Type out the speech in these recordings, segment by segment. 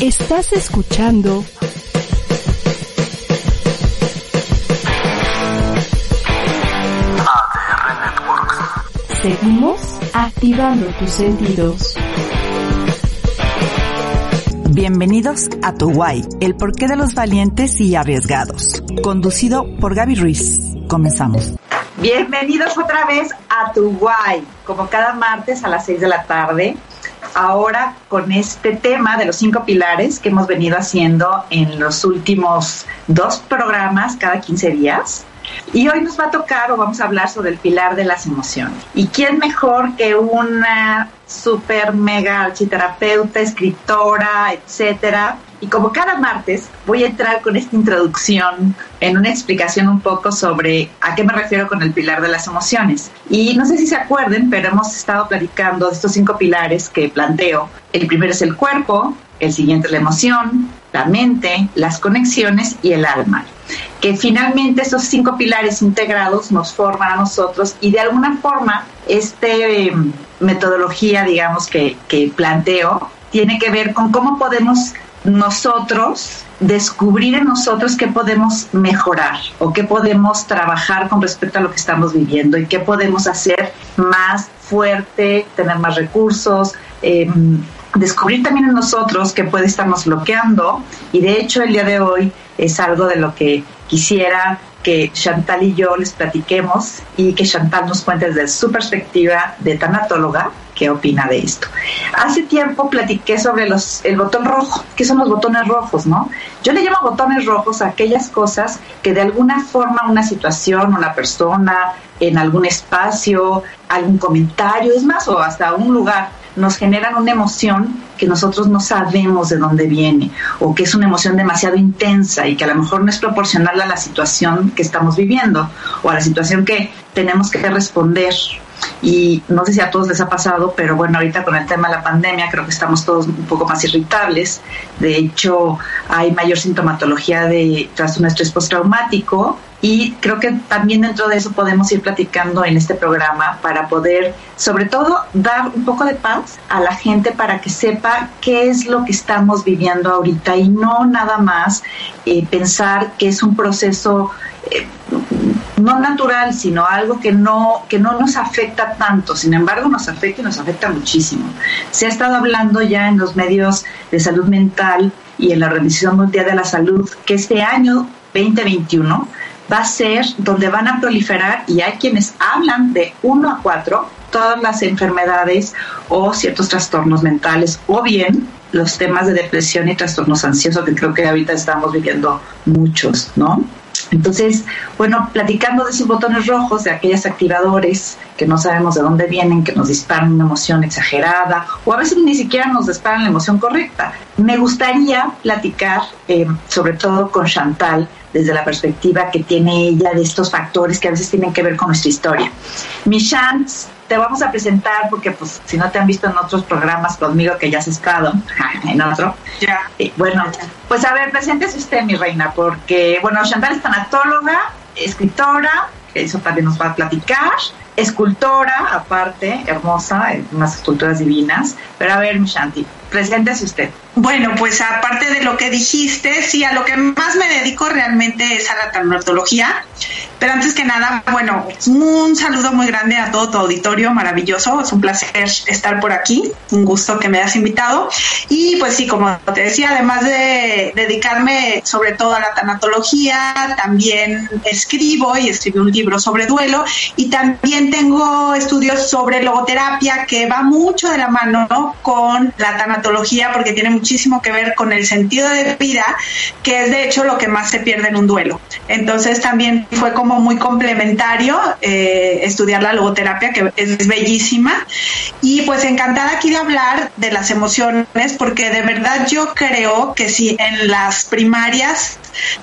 Estás escuchando ADR Networks. Seguimos activando tus sentidos. Bienvenidos a Tu Guay, el porqué de los valientes y arriesgados. Conducido por Gaby Ruiz. Comenzamos. Bienvenidos otra vez a Tu Guay, como cada martes a las 6 de la tarde. Ahora con este tema de los cinco pilares que hemos venido haciendo en los últimos dos programas cada 15 días. Y hoy nos va a tocar o vamos a hablar sobre el pilar de las emociones. ¿Y quién mejor que una super mega architerapeuta, escritora, etcétera? Y como cada martes voy a entrar con esta introducción en una explicación un poco sobre a qué me refiero con el pilar de las emociones. Y no sé si se acuerden, pero hemos estado platicando de estos cinco pilares que planteo. El primero es el cuerpo, el siguiente es la emoción, la mente, las conexiones y el alma. Que finalmente estos cinco pilares integrados nos forman a nosotros y de alguna forma esta metodología, digamos, que, que planteo, tiene que ver con cómo podemos nosotros descubrir en nosotros qué podemos mejorar o qué podemos trabajar con respecto a lo que estamos viviendo y qué podemos hacer más fuerte, tener más recursos, eh, descubrir también en nosotros qué puede estarnos bloqueando. Y de hecho el día de hoy es algo de lo que quisiera que Chantal y yo les platiquemos y que Chantal nos cuente desde su perspectiva de tanatóloga qué opina de esto. Hace tiempo platiqué sobre los, el botón rojo, ¿qué son los botones rojos, no? Yo le llamo botones rojos a aquellas cosas que de alguna forma una situación, una persona, en algún espacio, algún comentario, es más, o hasta un lugar, nos generan una emoción que nosotros no sabemos de dónde viene o que es una emoción demasiado intensa y que a lo mejor no es proporcional a la situación que estamos viviendo o a la situación que tenemos que responder. Y no sé si a todos les ha pasado, pero bueno, ahorita con el tema de la pandemia creo que estamos todos un poco más irritables. De hecho, hay mayor sintomatología de trastorno de estrés postraumático y creo que también dentro de eso podemos ir platicando en este programa para poder, sobre todo, dar un poco de paz a la gente para que sepa qué es lo que estamos viviendo ahorita y no nada más eh, pensar que es un proceso eh, no natural, sino algo que no, que no nos afecta tanto. Sin embargo, nos afecta y nos afecta muchísimo. Se ha estado hablando ya en los medios de salud mental y en la Organización Mundial de la Salud que este año 2021 va a ser donde van a proliferar y hay quienes hablan de 1 a 4 todas las enfermedades o ciertos trastornos mentales o bien los temas de depresión y trastornos ansiosos que creo que ahorita estamos viviendo muchos, ¿no? Entonces, bueno, platicando de esos botones rojos, de aquellos activadores que no sabemos de dónde vienen, que nos disparan una emoción exagerada o a veces ni siquiera nos disparan la emoción correcta. Me gustaría platicar, eh, sobre todo con Chantal, desde la perspectiva que tiene ella de estos factores que a veces tienen que ver con nuestra historia. Mi Chance, te vamos a presentar porque pues si no te han visto en otros programas conmigo que ya has estado en otro. Ya. Eh, bueno, pues a ver, preséntese usted, mi reina, porque bueno, Chantal es tanatóloga, escritora, eso también nos va a platicar, escultora, aparte, hermosa, unas esculturas divinas. Pero a ver, mi Shanti, preséntese usted. Bueno, pues aparte de lo que dijiste, sí, a lo que más me dedico realmente es a la tanatología. Pero antes que nada, bueno, un saludo muy grande a todo tu auditorio maravilloso. Es un placer estar por aquí. Un gusto que me hayas invitado. Y pues sí, como te decía, además de dedicarme sobre todo a la tanatología, también escribo y escribí un libro sobre duelo. Y también tengo estudios sobre logoterapia que va mucho de la mano con la tanatología porque tiene muchísimo que ver con el sentido de vida, que es de hecho lo que más se pierde en un duelo. Entonces también fue como muy complementario eh, estudiar la logoterapia, que es bellísima. Y pues encantada aquí de hablar de las emociones, porque de verdad yo creo que si en las primarias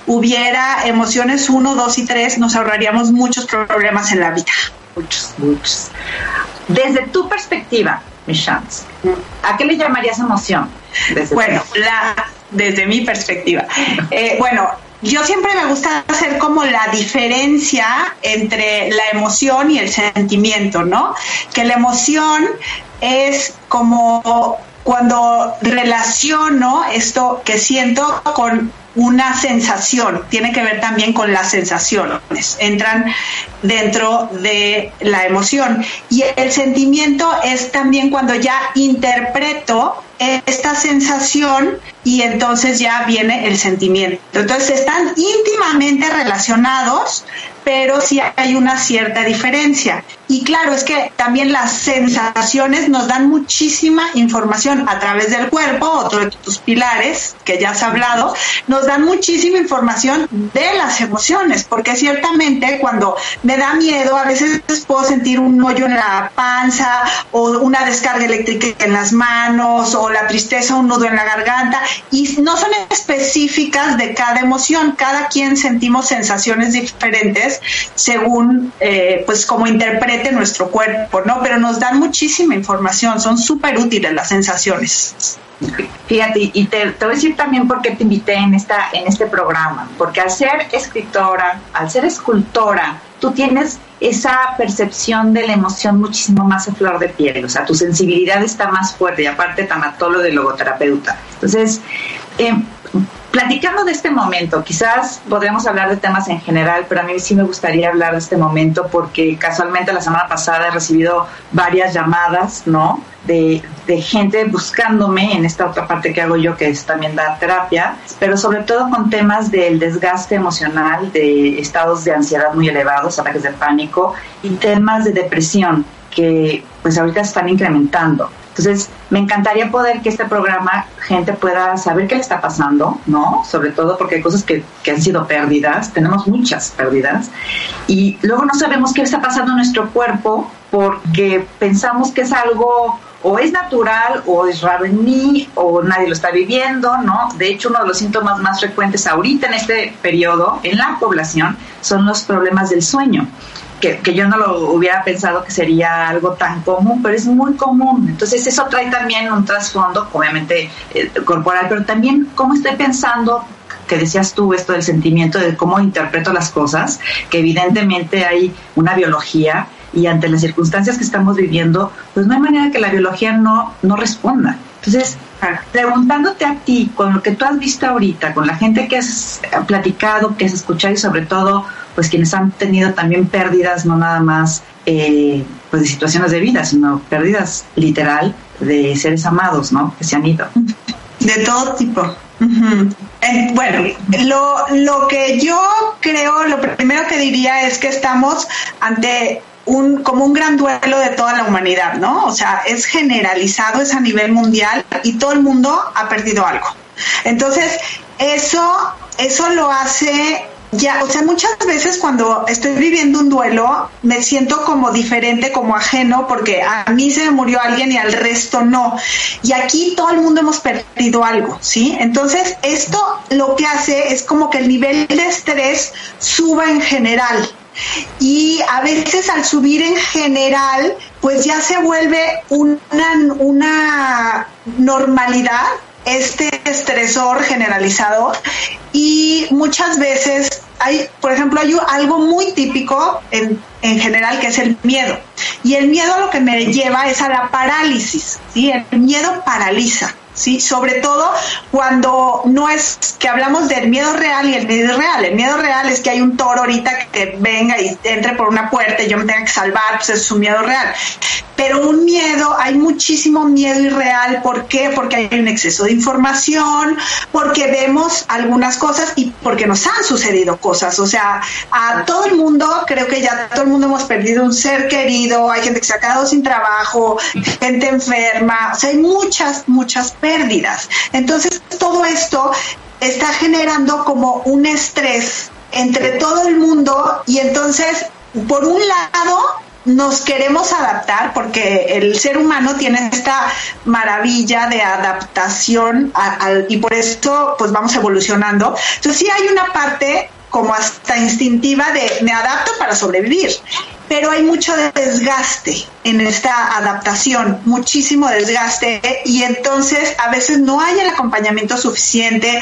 hubiera emociones 1, 2 y 3, nos ahorraríamos muchos problemas en la vida. Muchos, muchos. Desde tu perspectiva, mi chance, ¿a qué le llamarías emoción? Desde bueno, la, desde mi perspectiva. Eh, bueno, yo siempre me gusta hacer como la diferencia entre la emoción y el sentimiento, ¿no? Que la emoción es como cuando relaciono esto que siento con una sensación, tiene que ver también con las sensaciones, entran dentro de la emoción. Y el sentimiento es también cuando ya interpreto esta sensación y entonces ya viene el sentimiento. Entonces están íntimamente relacionados, pero sí hay una cierta diferencia. Y claro, es que también las sensaciones nos dan muchísima información a través del cuerpo, otro de tus pilares que ya has hablado, nos dan muchísima información de las emociones, porque ciertamente cuando me da miedo, a veces puedo sentir un hoyo en la panza o una descarga eléctrica en las manos o la tristeza, un nudo en la garganta, y no son específicas de cada emoción, cada quien sentimos sensaciones diferentes según eh, pues cómo interprete nuestro cuerpo, ¿no? Pero nos dan muchísima información, son súper útiles las sensaciones. Fíjate, y te, te, voy a decir también por qué te invité en, esta, en este programa, porque al ser escritora, al ser escultora, tú tienes esa percepción de la emoción muchísimo más a flor de piel, o sea, tu sensibilidad está más fuerte y aparte tanatólogo de logoterapeuta. Entonces, eh, platicando de este momento, quizás podremos hablar de temas en general, pero a mí sí me gustaría hablar de este momento porque casualmente la semana pasada he recibido varias llamadas, ¿no? De, de, gente buscándome en esta otra parte que hago yo, que es también dar terapia, pero sobre todo con temas del desgaste emocional, de estados de ansiedad muy elevados, ataques de pánico y temas de depresión que pues ahorita están incrementando. Entonces, me encantaría poder que este programa gente pueda saber qué le está pasando, ¿no? Sobre todo porque hay cosas que, que han sido pérdidas, tenemos muchas pérdidas, y luego no sabemos qué está pasando en nuestro cuerpo porque pensamos que es algo o es natural o es raro en mí o nadie lo está viviendo, ¿no? De hecho, uno de los síntomas más frecuentes ahorita en este periodo en la población son los problemas del sueño que, yo no lo hubiera pensado que sería algo tan común, pero es muy común. Entonces eso trae también un trasfondo, obviamente, eh, corporal, pero también cómo estoy pensando que decías tú esto del sentimiento de cómo interpreto las cosas, que evidentemente hay una biología y ante las circunstancias que estamos viviendo, pues no hay manera que la biología no, no responda. Entonces, preguntándote a ti, con lo que tú has visto ahorita, con la gente que has platicado, que has escuchado y sobre todo pues quienes han tenido también pérdidas, no nada más eh, pues de situaciones de vida, sino pérdidas literal de seres amados, ¿no? Que se han ido. De todo tipo. Eh, bueno, lo, lo que yo creo, lo primero que diría es que estamos ante un, como un gran duelo de toda la humanidad, ¿no? O sea, es generalizado, es a nivel mundial y todo el mundo ha perdido algo. Entonces, eso, eso lo hace ya, o sea, muchas veces cuando estoy viviendo un duelo me siento como diferente, como ajeno, porque a mí se me murió alguien y al resto no. Y aquí todo el mundo hemos perdido algo, ¿sí? Entonces, esto lo que hace es como que el nivel de estrés suba en general. Y a veces al subir en general, pues ya se vuelve una, una normalidad este estresor generalizado y muchas veces hay, por ejemplo, hay algo muy típico en, en general que es el miedo. Y el miedo lo que me lleva es a la parálisis, ¿sí? El miedo paraliza. ¿Sí? Sobre todo cuando no es que hablamos del miedo real y el miedo irreal. El miedo real es que hay un toro ahorita que venga y entre por una puerta y yo me tenga que salvar, pues es un miedo real. Pero un miedo, hay muchísimo miedo irreal. ¿Por qué? Porque hay un exceso de información, porque vemos algunas cosas y porque nos han sucedido cosas. O sea, a todo el mundo, creo que ya todo el mundo hemos perdido un ser querido, hay gente que se ha quedado sin trabajo, gente enferma, o sea, hay muchas, muchas pérdidas. Entonces, todo esto está generando como un estrés entre todo el mundo y entonces, por un lado, nos queremos adaptar porque el ser humano tiene esta maravilla de adaptación y por esto pues vamos evolucionando. Entonces sí hay una parte como hasta instintiva de me adapto para sobrevivir, pero hay mucho desgaste en esta adaptación, muchísimo desgaste y entonces a veces no hay el acompañamiento suficiente,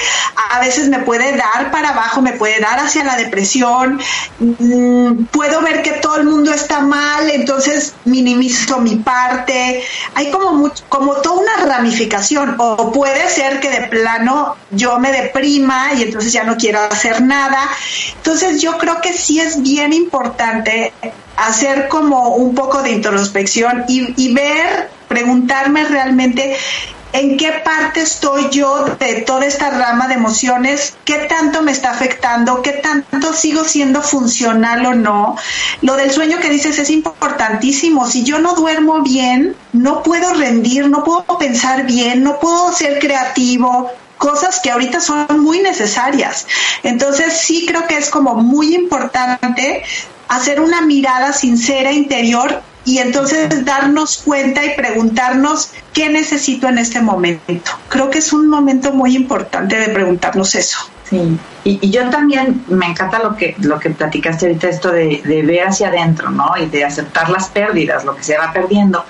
a veces me puede dar para abajo, me puede dar hacia la depresión, mm, puedo ver que todo el mundo está mal, entonces minimizo mi parte, hay como, como toda una ramificación o puede ser que de plano yo me deprima y entonces ya no quiero hacer nada, entonces yo creo que sí es bien importante hacer como un poco de introspección y, ver, preguntarme realmente en qué parte estoy yo de toda esta rama de emociones, qué tanto me está afectando, qué tanto sigo siendo funcional o no. Lo del sueño que dices es importantísimo. Si yo no duermo bien, no puedo rendir, no puedo pensar bien, no puedo ser creativo, cosas que ahorita son muy necesarias. Entonces sí creo que es como muy importante hacer una mirada sincera interior y entonces darnos cuenta y preguntarnos qué necesito en este momento. Creo que es un momento muy importante de preguntarnos eso. Sí, y, yo también me encanta lo que lo que platicaste ahorita, esto de, ver hacia adentro, ¿no? Y de aceptar las pérdidas, lo que se va perdiendo.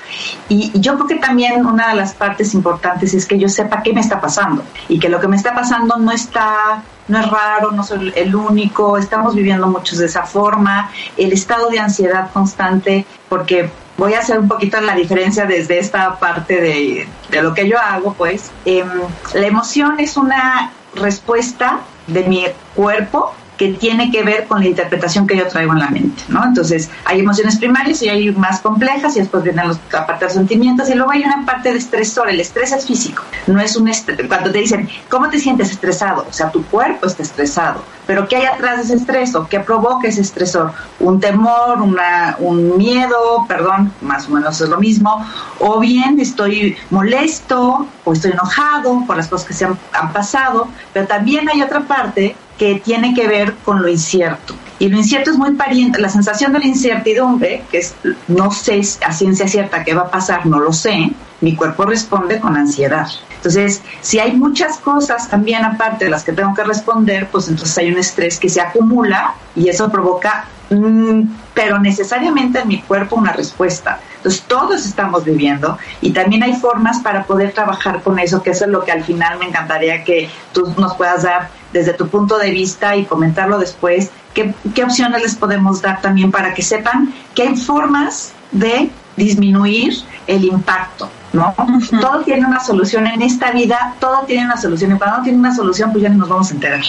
Y, y, yo creo que también una de las partes importantes es que yo sepa qué me está pasando y que lo que me está pasando no está no es raro, no soy el único, estamos viviendo muchos de esa forma, el estado de ansiedad constante, porque voy a hacer un poquito la diferencia desde esta parte de, de lo que yo hago, pues em, la emoción es una respuesta de mi cuerpo que tiene que ver con la interpretación que yo traigo en la mente, ¿no? Entonces, hay emociones primarias y hay más complejas y después vienen los, sentimientos y luego hay una parte de estresor. El estrés es físico, no es un estrés. Cuando te dicen, ¿cómo te sientes estresado? O sea, tu cuerpo está estresado, pero ¿qué hay atrás de ese estrés o qué provoca ese estresor? Un temor, una, un miedo, perdón, más o menos es lo mismo, o bien estoy molesto o estoy enojado por las cosas que se han pasado, pero también hay otra parte que tiene que ver con lo incierto. Y lo incierto es muy pariente, la sensación de la incertidumbre, que es no sé a ciencia cierta qué va a pasar, no lo sé, mi cuerpo responde con ansiedad. Entonces, si hay muchas cosas también aparte de las que tengo que responder, pues entonces hay un estrés que se acumula y eso provoca, mm, pero necesariamente en mi cuerpo una respuesta. Entonces, todos estamos viviendo y también hay formas para poder trabajar con eso, que eso es lo que al final me encantaría que tú nos puedas dar desde tu punto de vista y comentarlo después, qué, qué opciones les podemos dar también para que sepan que hay formas de disminuir el impacto, ¿no? Todo tiene una solución en esta vida, todo tiene una solución y cuando no tiene una solución pues ya no nos vamos a enterar,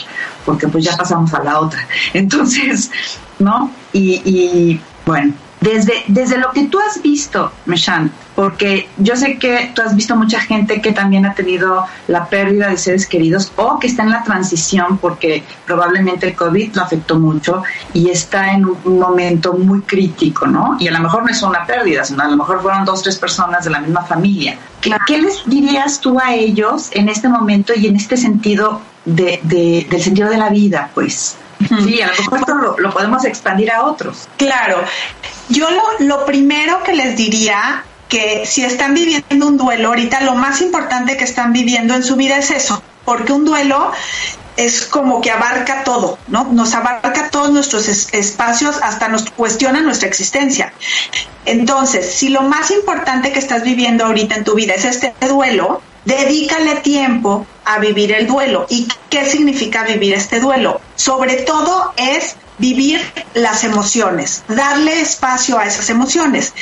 porque pues ya pasamos a la otra. Entonces, ¿no? Y, y bueno, desde, desde lo que tú has visto, Meshan, porque yo sé que tú has visto mucha gente que también ha tenido la pérdida de seres queridos o que está en la transición porque probablemente el COVID lo afectó mucho y está en un momento muy crítico, ¿no? Y a lo mejor no es una pérdida, sino a lo mejor fueron dos, tres personas de la misma familia. ¿Qué, qué les dirías tú a ellos en este momento y en este sentido de, de, del sentido de la vida, pues? Sí, a lo mejor esto lo, lo, podemos expandir a otros. Claro. Yo lo, lo primero que les diría que si están viviendo un duelo ahorita, lo más importante que están viviendo en su vida es eso, porque un duelo es como que abarca todo, ¿no? Nos abarca todos nuestros es espacios, hasta nos cuestiona nuestra existencia. Entonces, si lo más importante que estás viviendo ahorita en tu vida es este duelo, dedícale tiempo a vivir el duelo. ¿Y qué significa vivir este duelo? Sobre todo es vivir las emociones, darle espacio a esas emociones.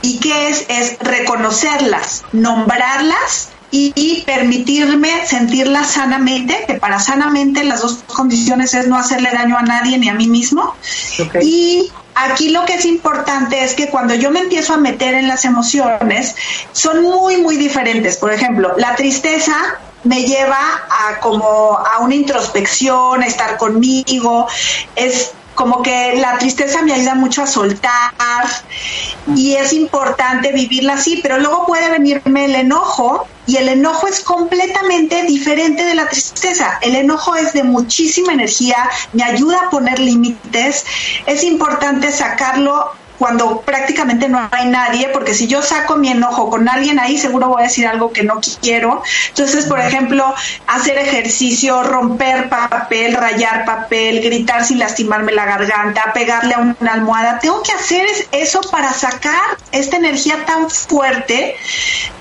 ¿Y, qué es? Es reconocerlas, nombrarlas y, permitirme sentirlas sanamente, que para sanamente las dos condiciones es no hacerle daño a nadie ni a mí mismo. Okay. Y aquí lo que es importante es que cuando yo me empiezo a meter en las emociones, son muy, muy diferentes. Por ejemplo, la tristeza me lleva a como a una introspección, a estar conmigo, es como que la tristeza me ayuda mucho a soltar y es importante vivirla así, pero luego puede venirme el enojo y el enojo es completamente diferente de la tristeza. El enojo es de muchísima energía, me ayuda a poner límites, es importante sacarlo cuando prácticamente no hay nadie, porque si yo saco mi enojo con alguien ahí, seguro voy a decir algo que no quiero. Entonces, por ejemplo, hacer ejercicio, romper papel, rayar papel, gritar sin lastimarme la garganta, pegarle a una almohada. Tengo que hacer eso para sacar esta energía tan fuerte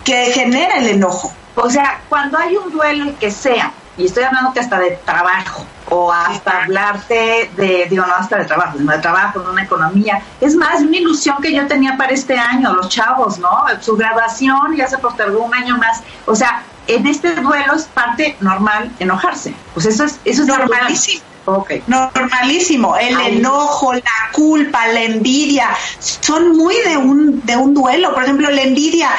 que genera el enojo. O sea, cuando hay un duelo, el que sea, y estoy hablando que hasta de trabajo, o hasta hablarte de, digo, no hasta de trabajo, sino de trabajo, de una economía. Es más, una ilusión que yo tenía para este año, los chavos, ¿no? Su graduación ya se postergó un año más. O sea, en este duelo es parte normal enojarse. Pues eso es, eso es normalísimo. Okay. Normalísimo, el enojo, la culpa, la envidia, son muy de un, de un duelo. Por ejemplo, la envidia,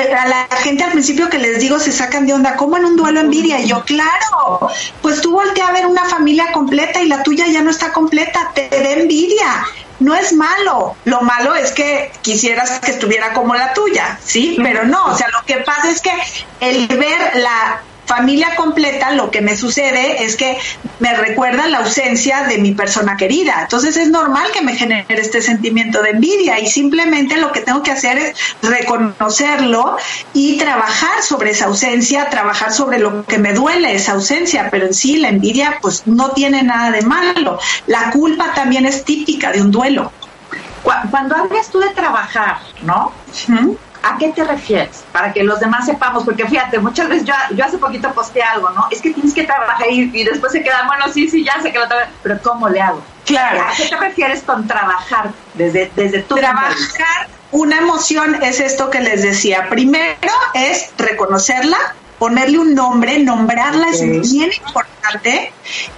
a la gente al principio que les digo se sacan de onda, ¿cómo en un duelo envidia? Y yo, claro, pues tú volteas a ver una familia completa y la tuya ya no está completa, te da envidia. No es malo, lo malo es que quisieras que estuviera como la tuya, ¿sí? Pero no, o sea, lo que pasa es que el ver la familia completa, lo que me sucede es que me recuerda la ausencia de mi persona querida. Entonces es normal que me genere este sentimiento de envidia y simplemente lo que tengo que hacer es reconocerlo y trabajar sobre esa ausencia, trabajar sobre lo que me duele esa ausencia, pero en sí la envidia pues no tiene nada de malo. La culpa también es típica de un duelo. Cuando hablas tú de trabajar, ¿no? ¿A qué te refieres? Para que los demás sepamos, porque fíjate, muchas veces yo, yo hace poquito posteé algo, ¿no? Es que tienes que trabajar y, y después se quedan, bueno, sí, sí, ya sé que lo tengo, pero ¿cómo le hago? Claro. ¿A qué te refieres con trabajar desde, desde tu Trabajar una emoción es esto que les decía. Primero es reconocerla, ponerle un nombre, nombrarla es bien importante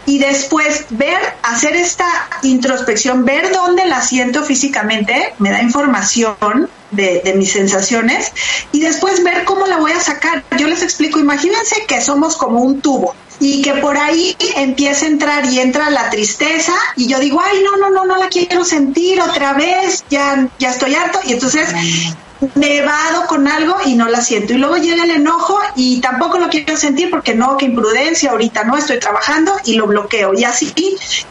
y después ver, hacer esta introspección, ver dónde la siento físicamente, me da información de, mis sensaciones y después ver cómo la voy a sacar. Yo les explico, imagínense que somos como un tubo y que por ahí empieza a entrar y entra la tristeza y yo digo, ay, no, no, no, no la quiero sentir otra vez, ya, ya estoy harto y entonces vado con algo y no la siento. Y luego llega el enojo y tampoco lo quiero sentir porque no, qué imprudencia, ahorita no estoy trabajando y lo bloqueo. Y así,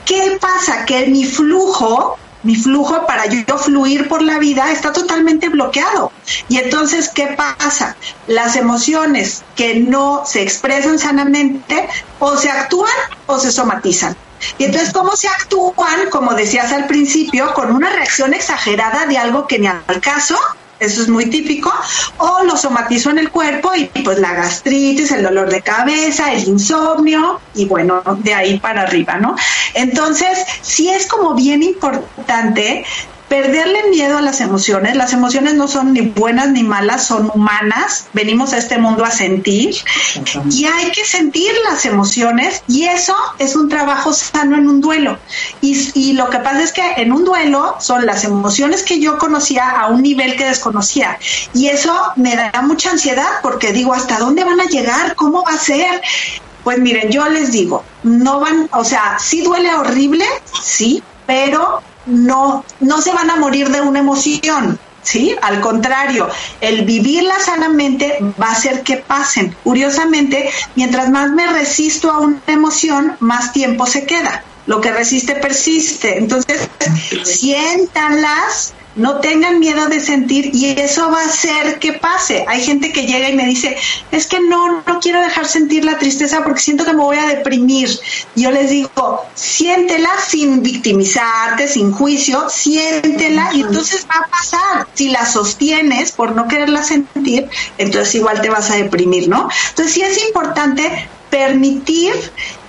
¿qué pasa? Que mi flujo mi flujo para yo fluir por la vida está totalmente bloqueado. Y entonces, ¿qué pasa? Las emociones que no se expresan sanamente o se actúan o se somatizan. Y entonces, ¿cómo se actúan? Como decías al principio, con una reacción exagerada de algo que ni al caso, eso es muy típico, o lo somatizo en el cuerpo y pues la gastritis, el dolor de cabeza, el insomnio y bueno, de ahí para arriba, ¿no? Entonces, sí es como bien importante perderle miedo a las emociones. Las emociones no son ni buenas ni malas, son humanas. Venimos a este mundo a sentir y hay que sentir las emociones y eso es un trabajo sano en un duelo. Y, y, lo que pasa es que en un duelo son las emociones que yo conocía a un nivel que desconocía y eso me da mucha ansiedad porque digo, ¿hasta dónde van a llegar? ¿Cómo va a ser? Pues miren, yo les digo, no van, o sea, sí duele horrible, sí, pero no, no se van a morir de una emoción. ¿sí? Al contrario, el vivirla sanamente va a hacer que pasen. Curiosamente, mientras más me resisto a una emoción, más tiempo se queda. Lo que resiste persiste. Entonces, siéntanlas, no tengan miedo de sentir y eso va a hacer que pase. Hay gente que llega y me dice, es que no, no quiero dejar sentir la tristeza porque siento que me voy a deprimir. Yo les digo, siéntela sin victimizarte, sin juicio, siéntela y entonces va a pasar. Si la sostienes por no quererla sentir, entonces igual te vas a deprimir, ¿no? Entonces sí es importante permitir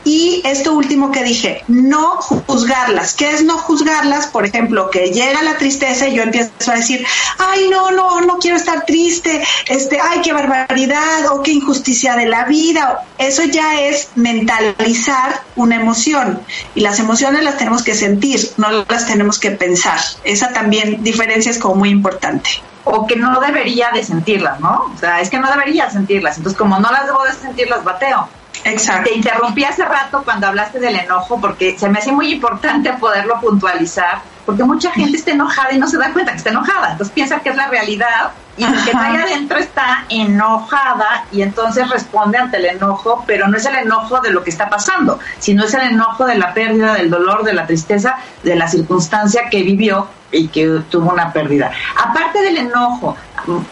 y esto último que dije, no juzgarlas. ¿Qué es no juzgarlas? Por ejemplo, que llega la tristeza y yo empiezo a decir, ay, no, no, no quiero estar triste, este, ay, qué barbaridad o qué injusticia de la vida. Eso ya es mentalizar una emoción y las emociones las tenemos que sentir, no las tenemos que pensar. Esa también diferencia es como muy importante o que no debería de sentirlas, ¿no? O sea, es que no debería sentirlas. Entonces, como no las debo de sentir, las bateo. Exacto. Te interrumpí hace rato cuando hablaste del enojo porque se me hace muy importante poderlo puntualizar porque mucha gente está enojada y no se da cuenta que está enojada. Entonces piensa que es la realidad y el que está ahí adentro está enojada y entonces responde ante el enojo, pero no es el enojo de lo que está pasando, sino es el enojo de la pérdida, del dolor, de la tristeza, de la circunstancia que vivió y que tuvo una pérdida. Aparte del enojo,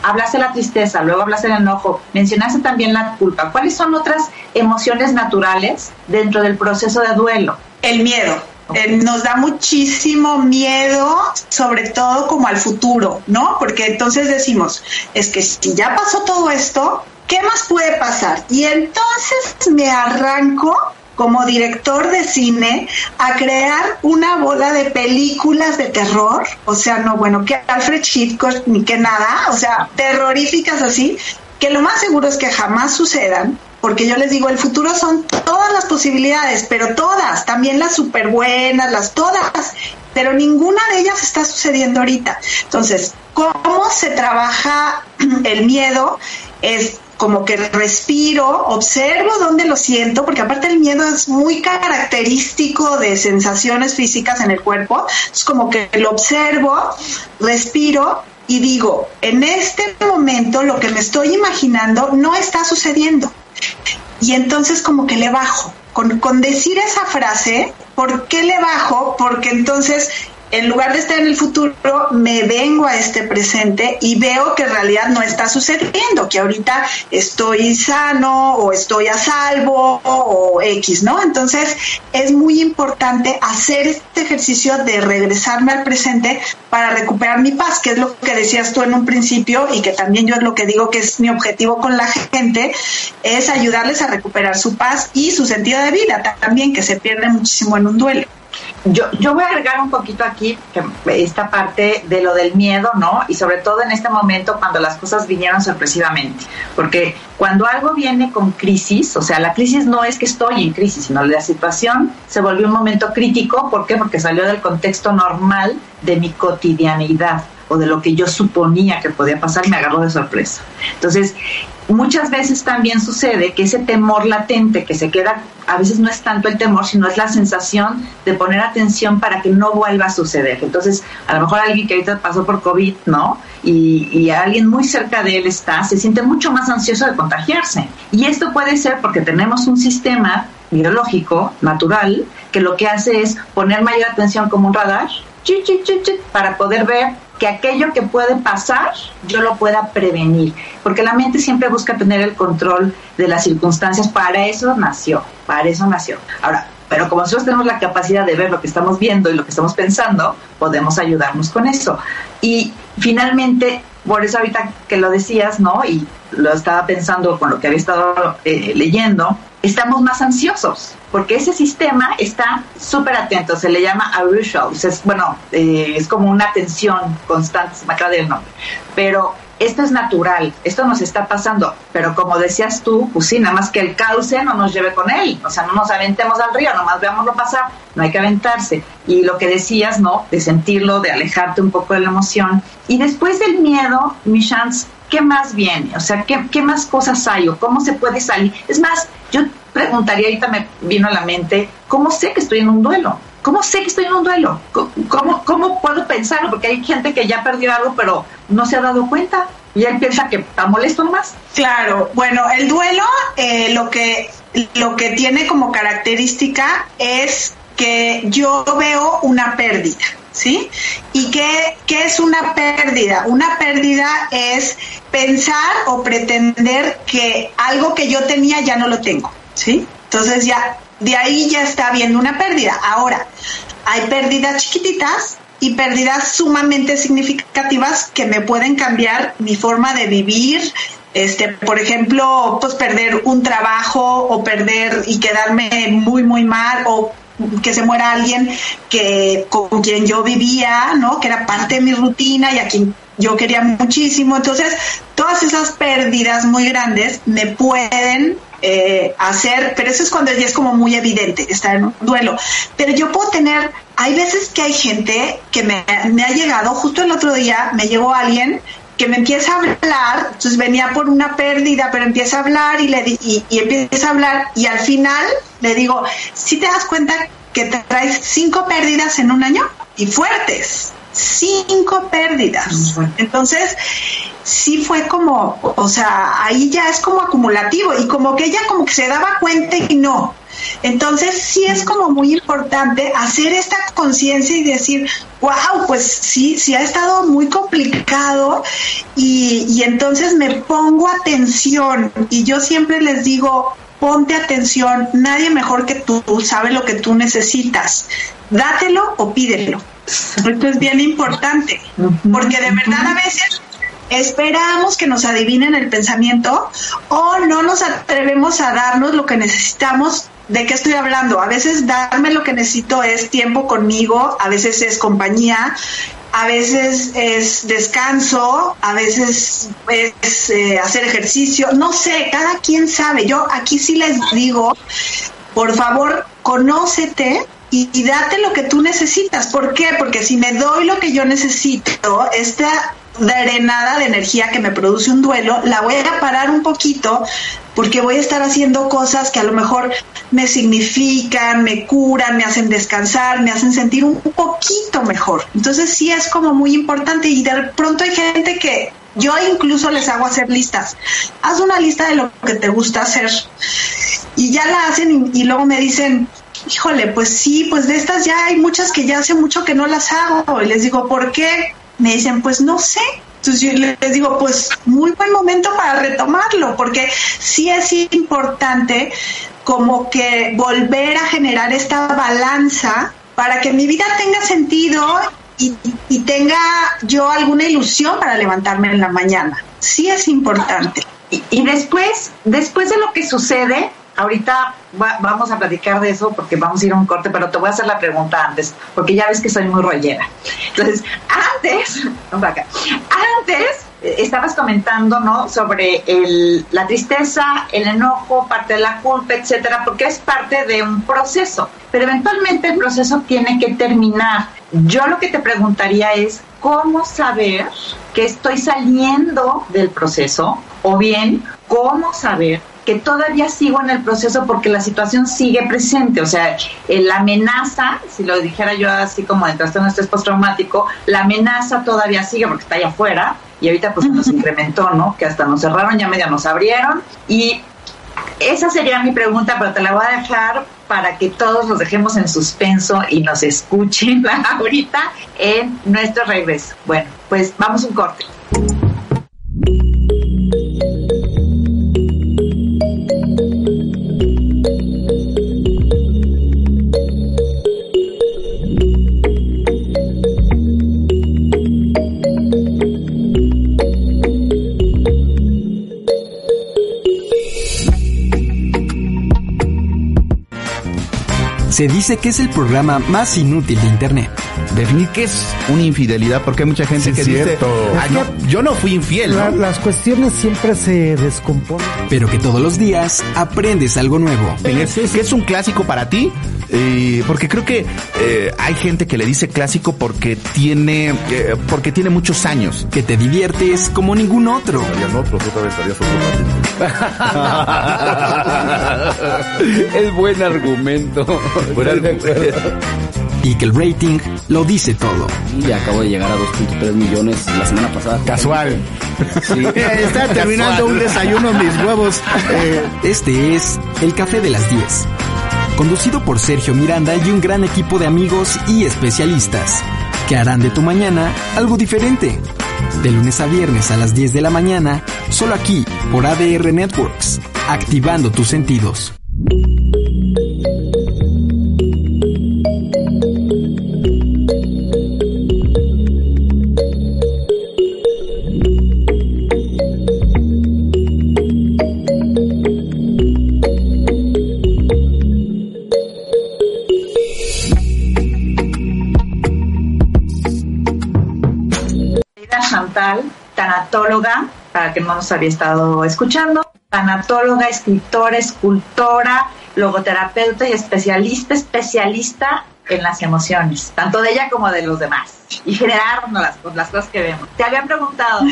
hablaste de la tristeza, luego hablaste del enojo, mencionaste también la culpa. ¿Cuáles son otras emociones naturales dentro del proceso de duelo? El miedo. Eh, nos da muchísimo miedo, sobre todo como al futuro, ¿no? Porque entonces decimos, es que si ya pasó todo esto, ¿qué más puede pasar? Y entonces me arranco como director de cine a crear una bola de películas de terror, o sea, no, bueno, que Alfred Hitchcock ni que nada, o sea, terroríficas así, que lo más seguro es que jamás sucedan, porque yo les digo, el futuro son todas las posibilidades, pero todas, también las súper buenas, las todas, pero ninguna de ellas está sucediendo ahorita. Entonces, ¿cómo se trabaja el miedo? Es como que respiro, observo dónde lo siento, porque aparte el miedo es muy característico de sensaciones físicas en el cuerpo, es como que lo observo, respiro y digo, en este momento lo que me estoy imaginando no está sucediendo. Y entonces como que le bajo. Con, con decir esa frase, ¿por qué le bajo? Porque entonces en lugar de estar en el futuro, me vengo a este presente y veo que en realidad no está sucediendo, que ahorita estoy sano o estoy a salvo o X, ¿no? Entonces es muy importante hacer este ejercicio de regresarme al presente para recuperar mi paz, que es lo que decías tú en un principio y que también yo es lo que digo que es mi objetivo con la gente, es ayudarles a recuperar su paz y su sentido de vida también, que se pierde muchísimo en un duelo. Yo, yo voy a agregar un poquito aquí esta parte de lo del miedo, ¿no? Y sobre todo en este momento cuando las cosas vinieron sorpresivamente. Porque cuando algo viene con crisis, o sea, la crisis no es que estoy en crisis, sino la situación se volvió un momento crítico. ¿Por qué? Porque salió del contexto normal de mi cotidianidad o de lo que yo suponía que podía pasar, me agarró de sorpresa. Entonces, muchas veces también sucede que ese temor latente que se queda, a veces no es tanto el temor, sino es la sensación de poner atención para que no vuelva a suceder. Entonces, a lo mejor alguien que ahorita pasó por COVID, ¿no? Y, y alguien muy cerca de él está, se siente mucho más ansioso de contagiarse. Y esto puede ser porque tenemos un sistema biológico, natural, que lo que hace es poner mayor atención como un radar para poder ver que aquello que puede pasar yo lo pueda prevenir, porque la mente siempre busca tener el control de las circunstancias, para eso nació, para eso nació. Ahora, pero como nosotros tenemos la capacidad de ver lo que estamos viendo y lo que estamos pensando, podemos ayudarnos con eso. Y finalmente, por eso ahorita que lo decías, ¿no? Y lo estaba pensando con lo que había estado eh, leyendo, estamos más ansiosos, porque ese sistema está súper atento, se le llama arousal, es, bueno, eh, es como una tensión constante, se me acaba de el nombre, pero esto es natural, esto nos está pasando, pero como decías tú, pues sí, nada más que el cauce no nos lleve con él, o sea, no nos aventemos al río, nomás veámoslo pasar, no hay que aventarse. Y lo que decías, ¿no? De sentirlo, de alejarte un poco de la emoción. Y después del miedo, mi chance, ¿qué más viene? O sea, ¿qué, ¿qué más cosas hay o cómo se puede salir? Es más, yo preguntaría, ahorita me vino a la mente, ¿cómo sé que estoy en un duelo? ¿Cómo sé que estoy en un duelo? ¿Cómo, cómo puedo pensarlo? Porque hay gente que ya perdió algo, pero no se ha dado cuenta y él piensa que está molesto más. Claro, bueno, el duelo eh, lo, que, lo que tiene como característica es que yo veo una pérdida. ¿sí? ¿Y qué, qué, es una pérdida? Una pérdida es pensar o pretender que algo que yo tenía ya no lo tengo, ¿sí? Entonces ya, de ahí ya está habiendo una pérdida. Ahora, hay pérdidas chiquititas y pérdidas sumamente significativas que me pueden cambiar mi forma de vivir, este, por ejemplo, pues perder un trabajo o perder y quedarme muy, muy mal o que se muera alguien que con quien yo vivía, ¿no? Que era parte de mi rutina y a quien yo quería muchísimo. Entonces, todas esas pérdidas muy grandes me pueden eh, hacer, pero eso es cuando ya es como muy evidente, estar en un duelo. Pero yo puedo tener, hay veces que hay gente que me, ha llegado, justo el otro día me llegó alguien que me empieza a hablar, entonces venía por una pérdida, pero empieza a hablar y, le y, y empieza a hablar y al final le digo, si te das cuenta que traes cinco pérdidas en un año y fuertes, cinco pérdidas. Entonces, sí fue como, o sea, ahí ya es como acumulativo y como que ella como que se daba cuenta y no. Entonces sí es como muy importante hacer esta conciencia y decir, wow, pues sí, sí ha estado muy complicado y, y entonces me pongo atención y yo siempre les digo, ponte atención, nadie mejor que tú sabe lo que tú necesitas, dátelo o pídelo. Esto es bien importante, porque de verdad a veces esperamos que nos adivinen el pensamiento o no nos atrevemos a darnos lo que necesitamos. ¿De qué estoy hablando? A veces darme lo que necesito es tiempo conmigo, a veces es compañía, a veces es descanso, a veces es eh, hacer ejercicio, no sé, cada quien sabe. Yo aquí sí les digo, por favor, conócete y, date lo que tú necesitas. ¿Por qué? Porque si me doy lo que yo necesito, esta drenada de energía que me produce un duelo, la voy a parar un poquito porque voy a estar haciendo cosas que a lo mejor me significan, me curan, me hacen descansar, me hacen sentir un poquito mejor. Entonces sí es como muy importante y de pronto hay gente que yo incluso les hago hacer listas. Haz una lista de lo que te gusta hacer y ya la hacen y luego me dicen, híjole, pues sí, pues de estas ya hay muchas que ya hace mucho que no las hago. Y les digo, ¿por qué? Me dicen, pues no sé. Entonces yo les digo, pues muy buen momento para retomarlo, porque sí es importante como que volver a generar esta balanza para que mi vida tenga sentido y, tenga yo alguna ilusión para levantarme en la mañana. Sí es importante. Y, y después, después de lo que sucede, ahorita va, vamos a platicar de eso porque vamos a ir a un corte, pero te voy a hacer la pregunta antes, porque ya ves que soy muy rollera. Entonces, antes, antes eh, estabas comentando, ¿no? Sobre el, la tristeza, el enojo, parte de la culpa, etcétera, porque es parte de un proceso. Pero eventualmente el proceso tiene que terminar. Yo lo que te preguntaría es, ¿cómo saber que estoy saliendo del proceso? O bien, ¿cómo saber que todavía sigo en el proceso porque la situación sigue presente, o sea, la amenaza, si lo dijera yo así como de trastorno estrés postraumático, la amenaza todavía sigue porque está allá afuera y ahorita pues nos incrementó, ¿no? Que hasta nos cerraron, ya medio nos abrieron y esa sería mi pregunta, pero te la voy a dejar para que todos nos dejemos en suspenso y nos escuchen ahorita en nuestro regreso. Bueno, pues vamos un corte. Dice que es el programa más inútil de Internet. Definir qué es una infidelidad, porque hay mucha gente Sí, que es dice. "Ah, no, yo no fui infiel, La- ¿no? las cuestiones siempre se descomponen. Pero que todos los días aprendes algo nuevo. ¿Qué es un clásico para ti? Eh, porque creo que eh, hay gente que le dice clásico porque tiene eh, porque tiene muchos años. Que te diviertes como ningún otro. Harían otros, otra vez harías otro es buen argumento. Buen argumento. Y que el rating lo dice todo. Y acabo de llegar a 2.3 millones la semana pasada. Casual. Sí. Está terminando un desayuno mis huevos. Eh, Este es El Café de las 10. Conducido por Sergio Miranda y un gran equipo de amigos y especialistas que harán de tu mañana algo diferente. De lunes a viernes a las 10 de la mañana, solo aquí por ADR Networks, activando tus sentidos. Tanatóloga, para que no nos había estado escuchando, tanatóloga, escritora, escultora, logoterapeuta y especialista, especialista en las emociones, tanto de ella como de los demás, y generarnos las, pues, las cosas que vemos. Te había preguntado,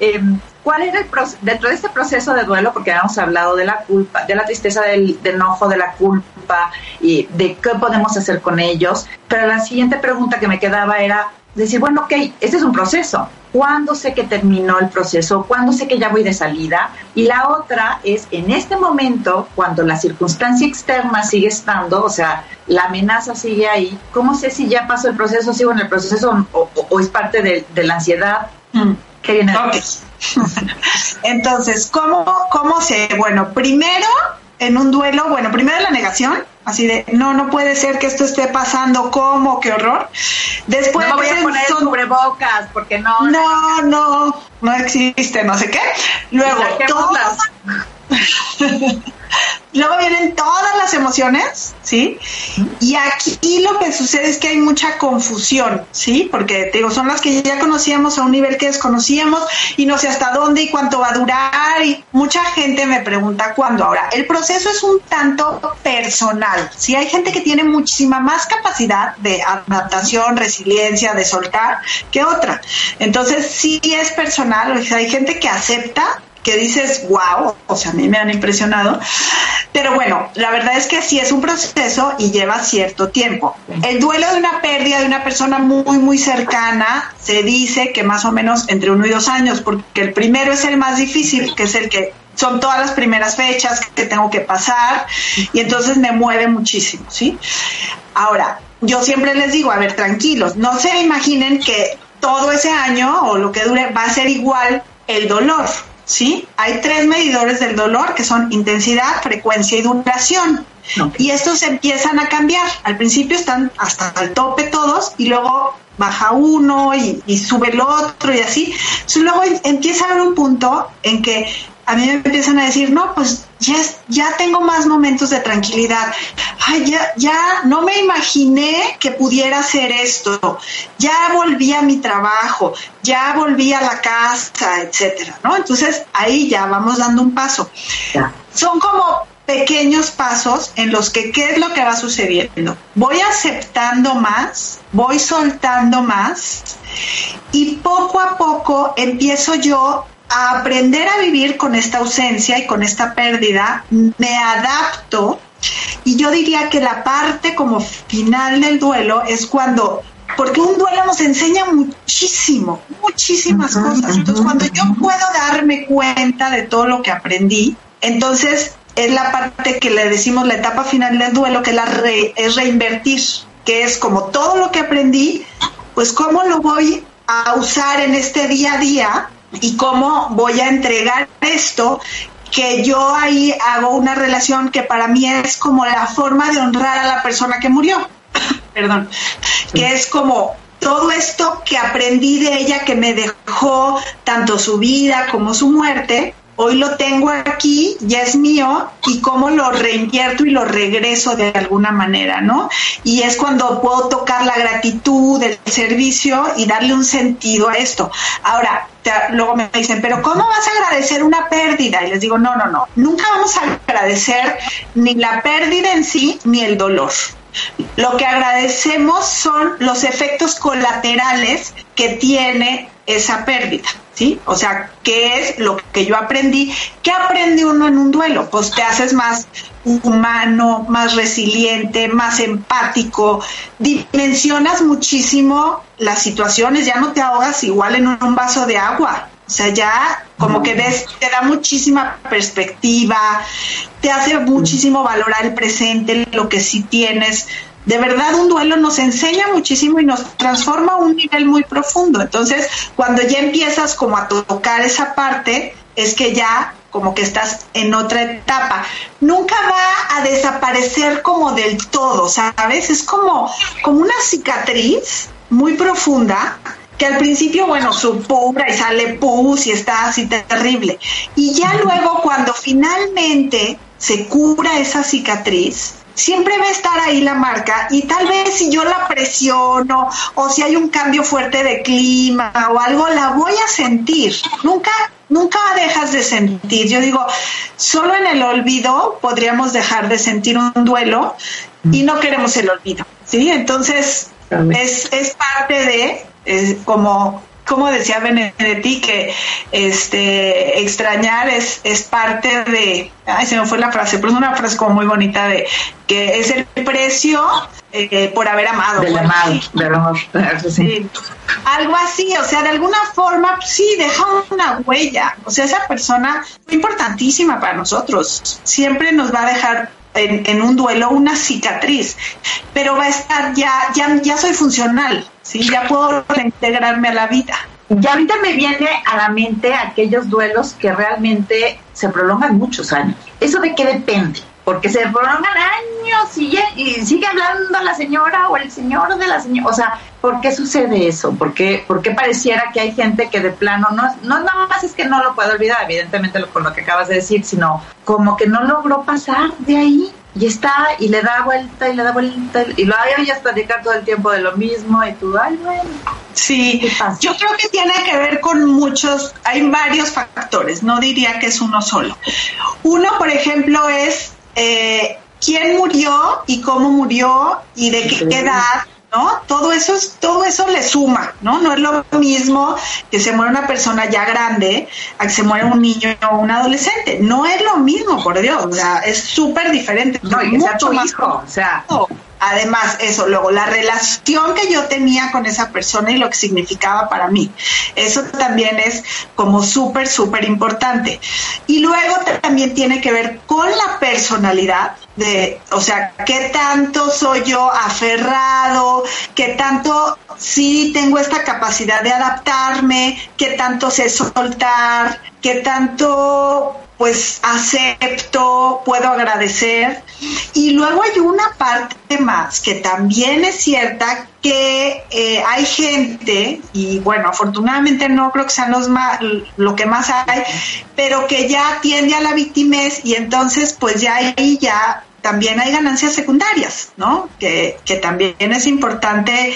em, ¿cuál era el proceso, dentro de este proceso de duelo, porque habíamos hablado de la culpa, de la tristeza, del, del enojo, de la culpa, y de qué podemos hacer con ellos, pero la siguiente pregunta que me quedaba era, decir, bueno, ok, este es un proceso, cuándo sé que terminó el proceso, cuándo sé que ya voy de salida. Y la otra es en este momento, cuando la circunstancia externa sigue estando, o sea, la amenaza sigue ahí, ¿cómo sé si ya pasó el proceso, sigo en el proceso o, o es parte de, de, la ansiedad? Mm. ¿Qué viene? Okay. Entonces, ¿cómo, ¿cómo se...? Bueno, primero en un duelo, bueno, primero la negación, así de, no, no puede ser que esto esté pasando, ¿cómo? ¡Qué horror! Después... No voy a poner son... cubrebocas, porque no... No, no, no existe, no sé qué. Luego, todas... Luego vienen todas las emociones, ¿sí? Y aquí lo que sucede es que hay mucha confusión, ¿sí? Porque digo, son las que ya conocíamos a un nivel que desconocíamos y no sé hasta dónde y cuánto va a durar y mucha gente me pregunta cuándo. Ahora, el proceso es un tanto personal, ¿sí? Hay gente que tiene muchísima más capacidad de adaptación, resiliencia, de soltar que otra. Entonces, sí es personal, o hay gente que acepta que dices, wow, o sea, a mí me han impresionado. Pero bueno, la verdad es que sí es un proceso y lleva cierto tiempo. El duelo de una pérdida de una persona muy, muy cercana se dice que más o menos entre uno y dos años, porque el primero es el más difícil, que es el que son todas las primeras fechas que tengo que pasar y entonces me mueve muchísimo, ¿sí? Ahora, yo siempre les digo, a ver, tranquilos, no se imaginen que todo ese año o lo que dure va a ser igual el dolor ¿sí? Hay tres medidores del dolor que son intensidad, frecuencia y duración. Y estos empiezan a cambiar. Al principio están hasta el tope todos y luego baja uno y, sube el otro y así. luego empieza a haber un punto en que a mí me empiezan a decir, no, pues ya, ya tengo más momentos de tranquilidad. Ay, ya, ya no me imaginé que pudiera hacer esto. Ya volví a mi trabajo, ya volví a la casa, etcétera, ¿no? Entonces ahí ya vamos dando un paso. Son como pequeños pasos en los que qué es lo que va sucediendo. Voy aceptando más, voy soltando más y poco a poco empiezo yo a aprender a vivir con esta ausencia y con esta pérdida, me adapto. Y yo diría que la parte como final del duelo es cuando, porque un duelo nos enseña muchísimo, muchísimas cosas. Entonces cuando yo puedo darme cuenta de todo lo que aprendí, entonces es la parte que le decimos la etapa final del duelo, que la es reinvertir, que es como todo lo que aprendí, pues cómo lo voy a usar en este día a día y cómo voy a entregar esto que yo ahí hago una relación que para mí es como la forma de honrar a la persona que murió, perdón, que es como todo esto que aprendí de ella que me dejó tanto su vida como su muerte, hoy lo tengo aquí, ya es mío, y cómo lo reinvierto y lo regreso de alguna manera, ¿no? Y es cuando puedo tocar la gratitud, el servicio y darle un sentido a esto. Ahora, luego me dicen, pero ¿cómo vas a agradecer una pérdida? Y les digo, no, no, no, nunca vamos a agradecer ni la pérdida en sí, ni el dolor. Lo que agradecemos son los efectos colaterales que tiene esa pérdida. ¿Sí? O sea, ¿qué es lo que yo aprendí? ¿Qué aprende uno en un duelo? Pues te haces más humano, más resiliente, más empático, dimensionas muchísimo las situaciones, ya no te ahogas igual en un vaso de agua. O sea, ya como que ves, te da muchísima perspectiva, te hace muchísimo valorar el presente, lo que sí tienes de verdad un duelo nos enseña muchísimo y nos transforma a un nivel muy profundo. Entonces, cuando ya empiezas como a tocar esa parte, es que ya como que estás en otra etapa. Nunca va a desaparecer como del todo, ¿sabes? Es como, como una cicatriz muy profunda que al principio, bueno, supura y sale pus y está así terrible. Y ya luego cuando finalmente se cura esa cicatriz, siempre va a estar ahí la marca y tal vez si yo la presiono o si hay un cambio fuerte de clima o algo, la voy a sentir. Nunca, nunca dejas de sentir. Yo digo, solo en el olvido podríamos dejar de sentir un duelo y no queremos el olvido. ¿sí? Entonces, es, es parte de, como como decía Benedetti, que este extrañar es, es parte de, ay, se me fue la frase, pero es una frase como muy bonita de que es el precio eh, por haber amado. Del amado, del amor. Sí. algo así, o sea, de alguna forma sí deja una huella, o sea, esa persona fue importantísima para nosotros, siempre nos va a dejar en, en, un duelo una cicatriz, pero va a estar ya, ya, ya soy funcional, ¿sí? ya puedo reintegrarme a la vida. Y ahorita me viene a la mente aquellos duelos que realmente se prolongan muchos años. ¿Eso de qué depende? Porque se prolongan años y, y sigue hablando la señora o el señor de la señora. O sea, ¿por qué sucede eso? ¿Por qué, por qué pareciera que hay gente que de plano no, no nada más es que no lo puede olvidar, evidentemente lo, con lo que acabas de decir, sino como que no logró pasar de ahí? y está y le da vuelta y le da vuelta y lo hayas platicar todo el tiempo de lo mismo y tú, ay, bueno. Sí, yo creo que tiene que ver con muchos, hay varios factores, no diría que es uno solo. Uno, por ejemplo, es eh, quién murió y cómo murió y de qué edad ¿no? Todo eso, es, todo eso le suma, ¿no? No es lo mismo que se muera una persona ya grande a que se muera un niño o un adolescente. No es lo mismo, por Dios, o sea, es súper diferente. No, y mucho hijo, o sea... Además, eso, luego la relación que yo tenía con esa persona y lo que significaba para mí. Eso también es como súper, súper importante. Y luego también tiene que ver con la personalidad de, o sea, qué tanto soy yo aferrado, qué tanto sí tengo esta capacidad de adaptarme, qué tanto sé soltar, qué tanto pues acepto, puedo agradecer. Y luego hay una parte más que también es cierta que eh, hay gente, y bueno, afortunadamente no creo que sean los más, lo que más hay, pero que ya tiende a la victimez y entonces pues ya ahí ya también hay ganancias secundarias, ¿no? Que, que, también es importante,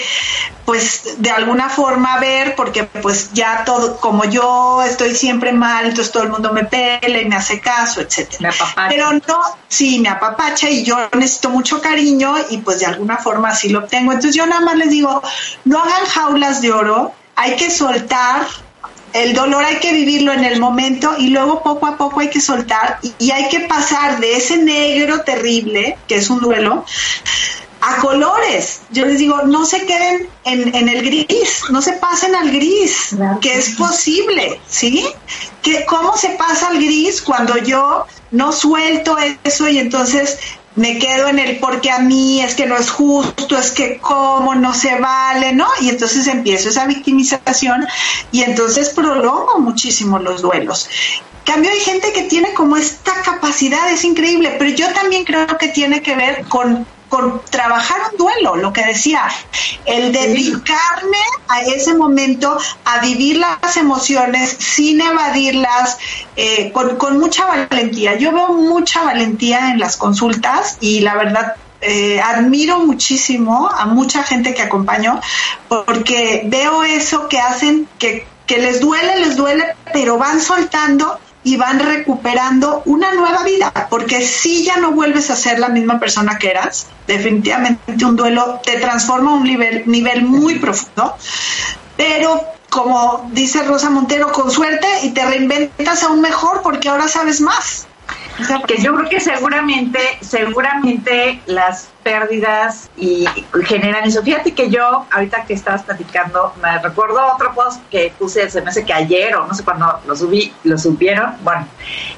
pues, de alguna forma ver, porque pues ya todo, como yo estoy siempre mal, entonces todo el mundo me pele y me hace caso, etcétera. Pero no, sí, me apapacha y yo necesito mucho cariño y pues de alguna forma así lo obtengo. Entonces yo nada más les digo, no hagan jaulas de oro, hay que soltar el dolor hay que vivirlo en el momento y luego poco a poco hay que soltar y, hay que pasar de ese negro terrible, que es un duelo, a colores. Yo les digo, no se queden en, el gris, no se pasen al gris, que es posible, ¿sí? Que, ¿Cómo se pasa al gris cuando yo no suelto eso y entonces me quedo en el porque a mí es que no es justo, es que cómo no se vale, ¿no? Y entonces empiezo esa victimización y entonces prolongo muchísimo los duelos. Cambio hay gente que tiene como esta capacidad, es increíble, pero yo también creo que tiene que ver con con trabajar un duelo, lo que decía, el dedicarme a ese momento a vivir las emociones sin evadirlas, eh, con, con, mucha valentía. Yo veo mucha valentía en las consultas y la verdad eh, admiro muchísimo a mucha gente que acompaño porque veo eso que hacen, que, que les duele, les duele, pero van soltando y van recuperando una nueva vida, porque si ya no vuelves a ser la misma persona que eras, definitivamente un duelo te transforma a un nivel, nivel muy profundo, pero como dice Rosa Montero, con suerte y te reinventas aún mejor porque ahora sabes más que yo creo que seguramente, seguramente las pérdidas y generan eso. Fíjate que yo, ahorita que estabas platicando, me recuerdo otro post que puse, se me hace que ayer o no sé cuándo lo subí, lo subieron, bueno,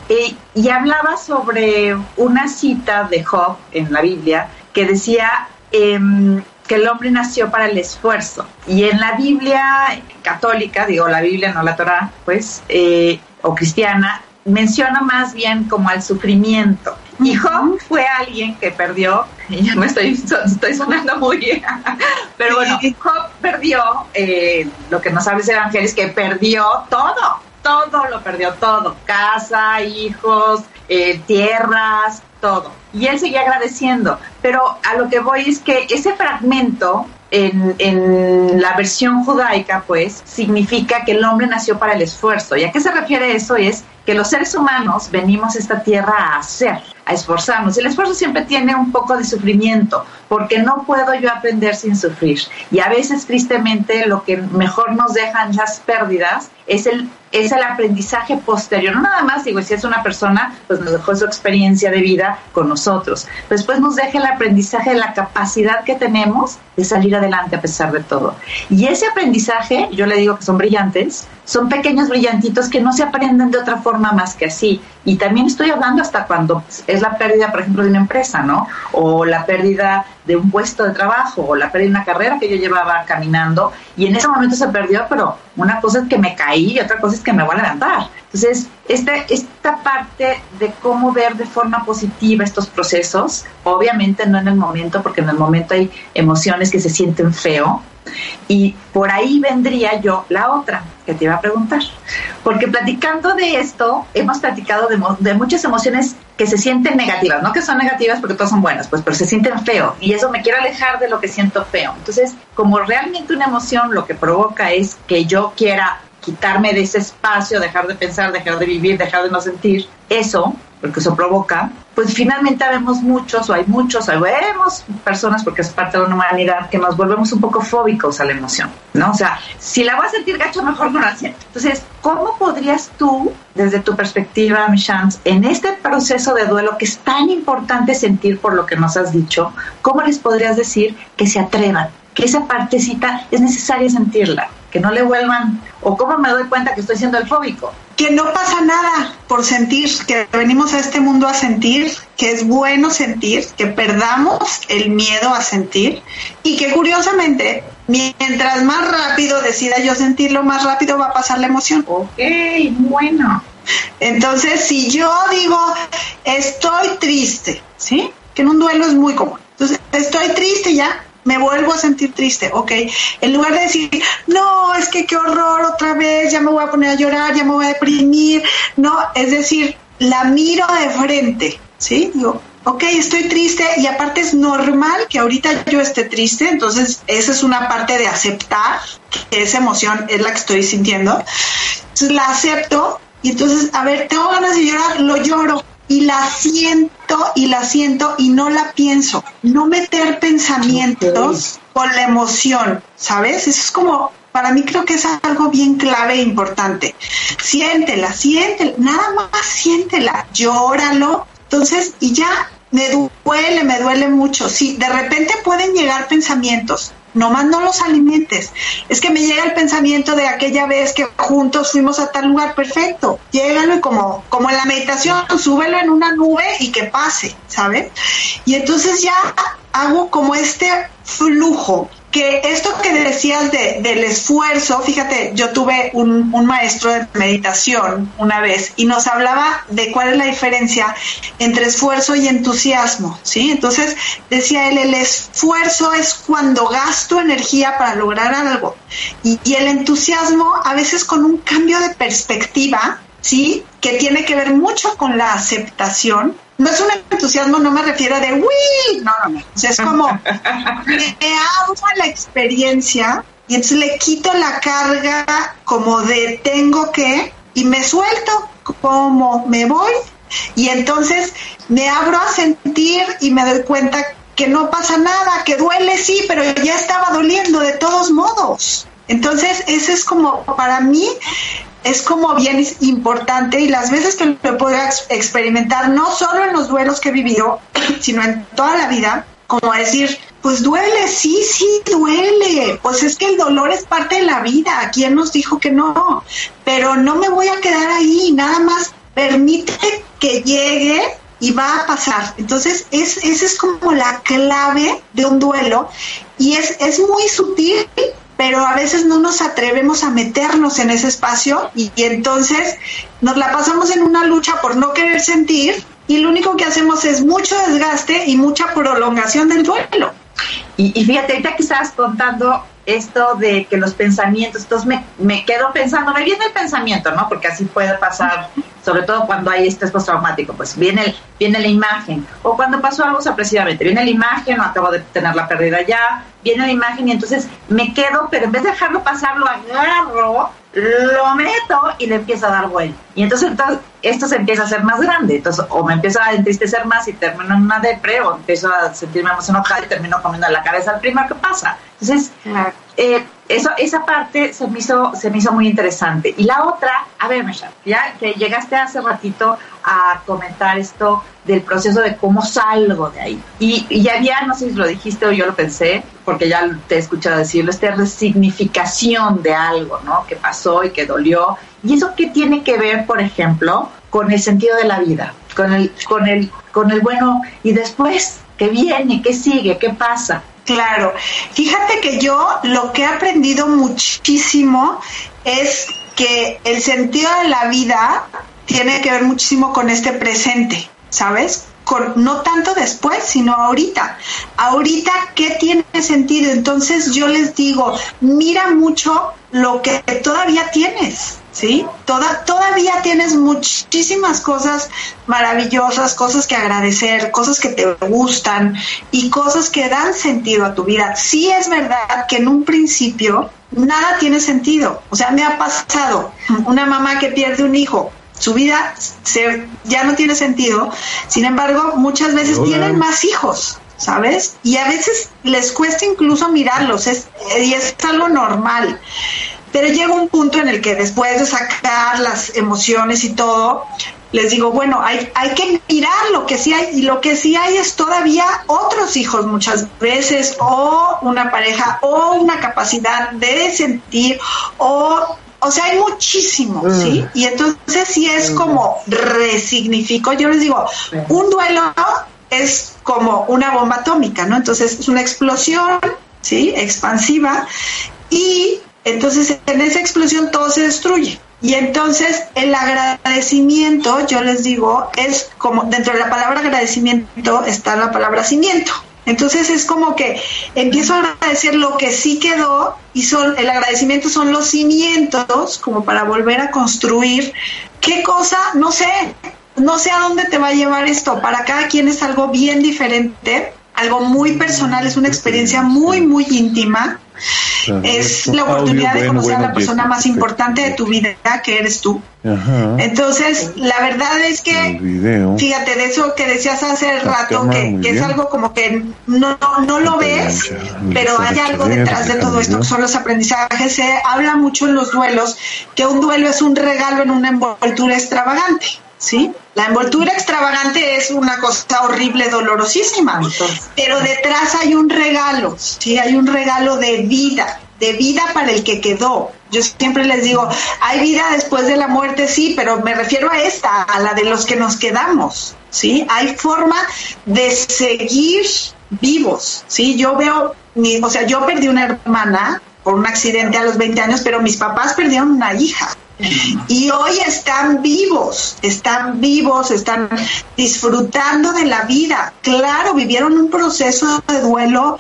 y hablaba sobre una cita de Job en la Biblia que decía em, que el hombre nació para el esfuerzo. Y en la Biblia católica, digo la Biblia, no la Torah, pues, eh, o cristiana, menciona más bien como al sufrimiento. Job fue alguien que perdió, y ya me estoy, estoy sonando muy bien, pero bueno, Job perdió, eh, lo que no sabes Evangelio es que perdió todo, todo lo perdió, todo, casa, hijos, eh, tierras, todo. Y él seguía agradeciendo, pero a lo que voy es que ese fragmento en, en, la versión judaica, pues, significa que el hombre nació para el esfuerzo. ¿Y a qué se refiere eso? Es que los seres humanos venimos a esta tierra a hacer, a esforzarnos. El esfuerzo siempre tiene un poco de sufrimiento, porque no puedo yo aprender sin sufrir. Y a veces, tristemente, lo que mejor nos dejan las pérdidas es el es el aprendizaje posterior. No nada más, digo, si es una persona, pues nos dejó su experiencia de vida con nosotros. Después nos deja el aprendizaje de la capacidad que tenemos de salir adelante a pesar de todo. Y ese aprendizaje, yo le digo que son brillantes, son pequeños brillantitos que no se aprenden de otra forma más que así. Y también estoy hablando hasta cuando es la pérdida, por ejemplo, de una empresa, ¿no? O la pérdida de un puesto de trabajo, o la de una carrera que yo llevaba caminando, y en ese momento se perdió, pero una cosa es que me caí y otra cosa es que me voy a levantar. Entonces, esta, esta parte de cómo ver de forma positiva estos procesos, obviamente no en el momento, porque en el momento hay emociones que se sienten feo, y por ahí vendría yo la otra que te iba a preguntar. Porque platicando de esto, hemos platicado de, de, muchas emociones que se sienten negativas, no que son negativas porque todas son buenas, pues, pero se sienten feo. Y eso me quiero alejar de lo que siento feo. Entonces, como realmente una emoción lo que provoca es que yo quiera quitarme de ese espacio, dejar de pensar, dejar de vivir, dejar de no sentir, eso, porque eso provoca, pues finalmente vemos muchos, o hay muchos, o vemos personas, porque es parte de la humanidad, que nos volvemos un poco fóbicos a la emoción, ¿no? O sea, si la vas a sentir gacho, mejor no la siento. Entonces, ¿cómo podrías tú, desde tu perspectiva, Michance, en este proceso de duelo que es tan importante sentir por lo que nos has dicho, cómo les podrías decir que se atrevan? Que esa partecita es necesaria sentirla, que no le vuelvan, o cómo me doy cuenta que estoy siendo el fóbico. Que no pasa nada por sentir, que venimos a este mundo a sentir, que es bueno sentir, que perdamos el miedo a sentir y que curiosamente, mientras más rápido decida yo sentirlo, más rápido va a pasar la emoción. Ok, bueno. Entonces, si yo digo, estoy triste, ¿sí? Que en un duelo es muy común. Entonces, estoy triste ya, me vuelvo a sentir triste, ok. En lugar de decir, no, es que qué horror otra vez, ya me voy a poner a llorar, ya me voy a deprimir, no, es decir, la miro de frente, ¿sí? Digo, ok, estoy triste y aparte es normal que ahorita yo esté triste, entonces esa es una parte de aceptar que esa emoción es la que estoy sintiendo. Entonces la acepto y entonces, a ver, tengo ganas de llorar, lo lloro y la siento y la siento y no la pienso. No meter pensamientos con la emoción, ¿sabes? Eso es como, para mí creo que es algo bien clave e importante. Siéntela, siéntela, nada más siéntela, llóralo. Entonces, y ya me duele, me duele mucho. Sí, de repente pueden llegar pensamientos, nomás no los alimentes. Es que me llega el pensamiento de aquella vez que juntos fuimos a tal lugar, perfecto. Llégalo y como, como en la meditación, súbelo en una nube y que pase, ¿sabes? Y entonces ya hago como este flujo que esto que decías de, del esfuerzo, fíjate, yo tuve un, un, maestro de meditación una vez y nos hablaba de cuál es la diferencia entre esfuerzo y entusiasmo, ¿sí? Entonces decía él, el esfuerzo es cuando gasto energía para lograr algo y, y el entusiasmo a veces con un cambio de perspectiva, ¿sí? Que tiene que ver mucho con la aceptación no es un entusiasmo, no me refiero de uy, no, no, no. O sea, es como me hago la experiencia y entonces le quito la carga como de tengo que y me suelto como me voy y entonces me abro a sentir y me doy cuenta que no pasa nada, que duele sí, pero ya estaba doliendo de todos modos. Entonces, ese es como para mí es como bien importante y las veces que lo podido experimentar, no solo en los duelos que he vivido, sino en toda la vida, como decir, pues duele, sí, sí, duele, pues es que el dolor es parte de la vida, ¿quién nos dijo que no? Pero no me voy a quedar ahí, nada más permite que llegue y va a pasar. Entonces, es, esa es como la clave de un duelo y es, es muy sutil, pero a veces no nos atrevemos a meternos en ese espacio y, entonces nos la pasamos en una lucha por no querer sentir y lo único que hacemos es mucho desgaste y mucha prolongación del duelo. Y, y fíjate, ahorita que estabas contando esto de que los pensamientos, entonces me, me quedo pensando, me viene el pensamiento, ¿no? Porque así puede pasar, sobre todo cuando hay estrés postraumático, pues viene, el, viene la imagen, o cuando pasó algo sorpresivamente, viene la imagen, o acabo de tener la ya, viene la imagen y entonces me quedo, pero en vez de dejarlo pasar, lo agarro, lo meto y le empiezo a dar vuelta. Y entonces, entonces esto se empieza a hacer más grande. Entonces, o me empiezo a entristecer más y termino en una depre, o empiezo a sentirme más enojada y termino comiendo la cabeza al primero que pasa. Entonces, eh, eso, esa parte se me, hizo, se me hizo muy interesante. Y la otra, a ver, Mesha, ya que llegaste hace ratito a comentar esto del proceso de cómo salgo de ahí. Y, y ya había, no sé si lo dijiste o yo lo pensé, porque ya te he escuchado decirlo, esta resignificación de algo, ¿no? Que pasó y que dolió. ¿Y eso qué tiene que ver, por ejemplo, con el sentido de la vida? Con el, con el, con el bueno, y después, ¿qué viene? ¿Qué sigue? ¿Qué pasa? Claro, fíjate que yo lo que he aprendido muchísimo es que el sentido de la vida tiene que ver muchísimo con este presente, ¿sabes? Con, no tanto después, sino ahorita. Ahorita, ¿qué tiene sentido? Entonces yo les digo, mira mucho lo que todavía tienes, ¿sí? Toda, todavía tienes muchísimas cosas maravillosas, cosas que agradecer, cosas que te gustan y cosas que dan sentido a tu vida. Sí es verdad que en un principio nada tiene sentido. O sea, me ha pasado una mamá que pierde un hijo, su vida se, ya no tiene sentido, sin embargo, muchas veces Hola. tienen más hijos. ¿Sabes? Y a veces les cuesta incluso mirarlos, es, y es algo normal. Pero llega un punto en el que después de sacar las emociones y todo, les digo, bueno, hay, hay que mirar lo que sí hay, y lo que sí hay es todavía otros hijos muchas veces, o una pareja, o una capacidad de sentir, o, o sea, hay muchísimo, ¿sí? Y entonces sí es como resignifico, yo les digo, un duelo es como una bomba atómica, ¿no? Entonces es una explosión, ¿sí? Expansiva, y entonces en esa explosión todo se destruye. Y entonces el agradecimiento, yo les digo, es como dentro de la palabra agradecimiento está la palabra cimiento. Entonces es como que empiezo a agradecer lo que sí quedó y son el agradecimiento son los cimientos como para volver a construir. Qué cosa, no sé, no sé a dónde te va a llevar esto. Para cada quien es algo bien diferente, algo muy personal, es una experiencia muy muy íntima es la oportunidad de conocer a la persona más importante de tu vida, que eres tú. Entonces, la verdad es que, fíjate, de eso que decías hace rato, que, que es algo como que no, no lo ves, pero hay algo detrás de todo esto, que son los aprendizajes. Se habla mucho en los duelos que un duelo es un regalo en una envoltura extravagante. ¿sí? La envoltura extravagante es una cosa horrible, dolorosísima, pero detrás hay un regalo, ¿sí? Hay un regalo de vida, de vida para el que quedó. Yo siempre les digo, hay vida después de la muerte, sí, pero me refiero a esta, a la de los que nos quedamos, ¿sí? Hay forma de seguir vivos, ¿sí? Yo veo, mi, o sea, yo perdí una hermana por un accidente a los 20 años, pero mis papás perdieron una hija. Y hoy están vivos, están vivos, están disfrutando de la vida. Claro, vivieron un proceso de duelo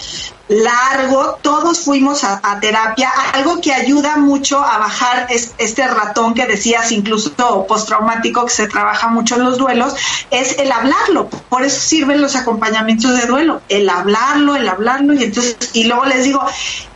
largo, todos fuimos a, a terapia, algo que ayuda mucho a bajar es, este ratón que decías, incluso postraumático, que se trabaja mucho en los duelos, es el hablarlo. Por eso sirven los acompañamientos de duelo, el hablarlo, el hablarlo, y entonces, y luego les digo,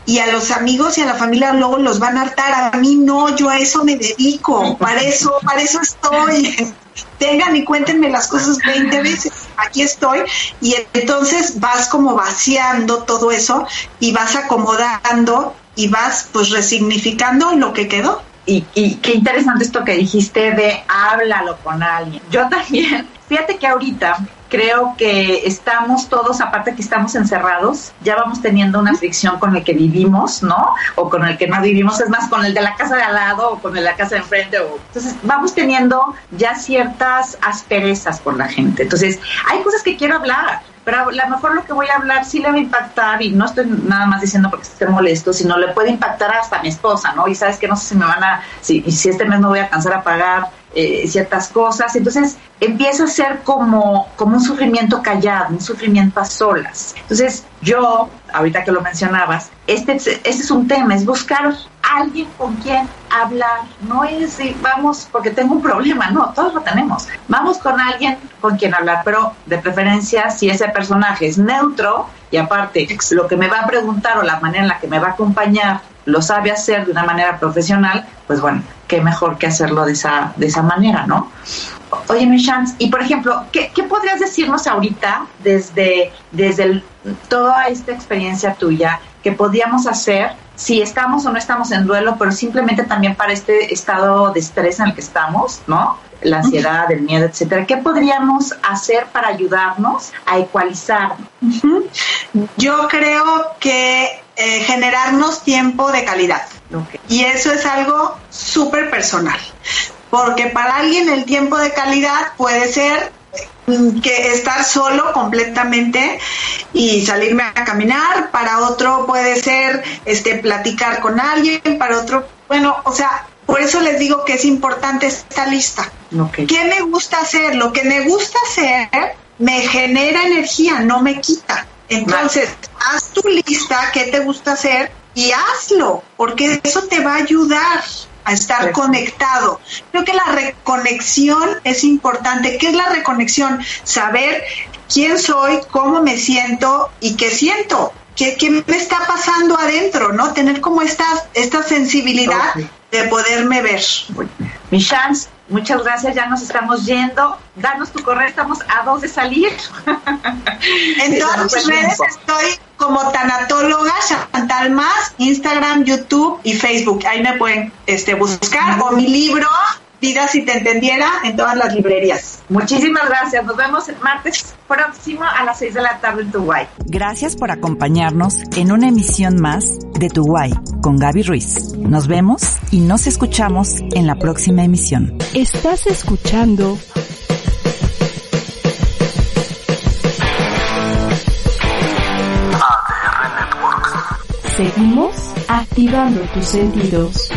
y a los amigos y a la familia luego los van a hartar. A mí no, yo a eso me dedico, para eso, para eso estoy. Tengan y cuéntenme las cosas 20 veces. Aquí estoy. Y entonces vas como vaciando todo eso y vas acomodando y vas pues resignificando lo que quedó. Y, y qué interesante esto que dijiste de háblalo con alguien. Yo también, fíjate que ahorita creo que estamos todos, aparte que estamos encerrados, ya vamos teniendo una fricción con el que vivimos, ¿no? O con el que no vivimos, es más, con el de la casa de al lado o con el de la casa de enfrente. O... Entonces, vamos teniendo ya ciertas asperezas por la gente. Entonces, hay cosas que quiero hablar, pero a lo mejor lo que voy a hablar sí le va a impactar y no estoy nada más diciendo porque esté molesto, sino le puede impactar hasta mi esposa, ¿no? Y sabes que no sé si me van a, si, si este mes no voy a alcanzar a pagar eh, ciertas cosas. Entonces empieza a ser como, como un sufrimiento callado, un sufrimiento a solas. Entonces yo, ahorita que lo mencionabas, este, este es un tema, es buscar alguien con quien hablar. No es, vamos, porque tengo un problema, no, todos lo tenemos. Vamos con alguien con quien hablar, pero de preferencia si ese personaje es neutro y aparte lo que me va a preguntar o la manera en la que me va a acompañar lo sabe hacer de una manera profesional, pues bueno, qué mejor que hacerlo de esa, de esa manera, ¿no? Oye, mi chance, y por ejemplo, ¿qué, ¿qué, podrías decirnos ahorita desde, desde el, toda esta experiencia tuya que podríamos hacer si estamos o no estamos en duelo, pero simplemente también para este estado de estrés en el que estamos, ¿no? La ansiedad, el miedo, etcétera. ¿Qué podríamos hacer para ayudarnos a ecualizar? Uh -huh. Yo creo que eh, generarnos tiempo de calidad. Okay. Y eso es algo súper personal. Porque para alguien el tiempo de calidad puede ser que estar solo completamente y salirme a caminar, para otro puede ser este platicar con alguien, para otro, bueno, o sea, por eso les digo que es importante esta lista. Okay. ¿Qué me gusta hacer? Lo que me gusta hacer me genera energía, no me quita. Entonces, vale. haz tu lista, qué te gusta hacer y hazlo, porque eso te va a ayudar a estar conectado. Creo que la reconexión es importante. ¿Qué es la reconexión? Saber quién soy, cómo me siento y qué siento. ¿Qué, qué me está pasando adentro? ¿no? Tener como esta, esta sensibilidad okay. De poderme ver. Mi chance, muchas gracias, ya nos estamos yendo. Danos tu correo, estamos a dos de salir. En todas mis redes estoy como tanatóloga Chantal Más, Instagram, YouTube y Facebook. Ahí me pueden este, buscar. O mi libro, Vida si te entendiera, en todas las librerías. Muchísimas gracias. Nos vemos el martes próximo a las 6 de la tarde en Tu Guay. Gracias por acompañarnos en una emisión más de Tu Guay con Gaby Ruiz. Nos vemos y nos escuchamos en la próxima emisión. Estás escuchando Seguimos activando tus sentidos.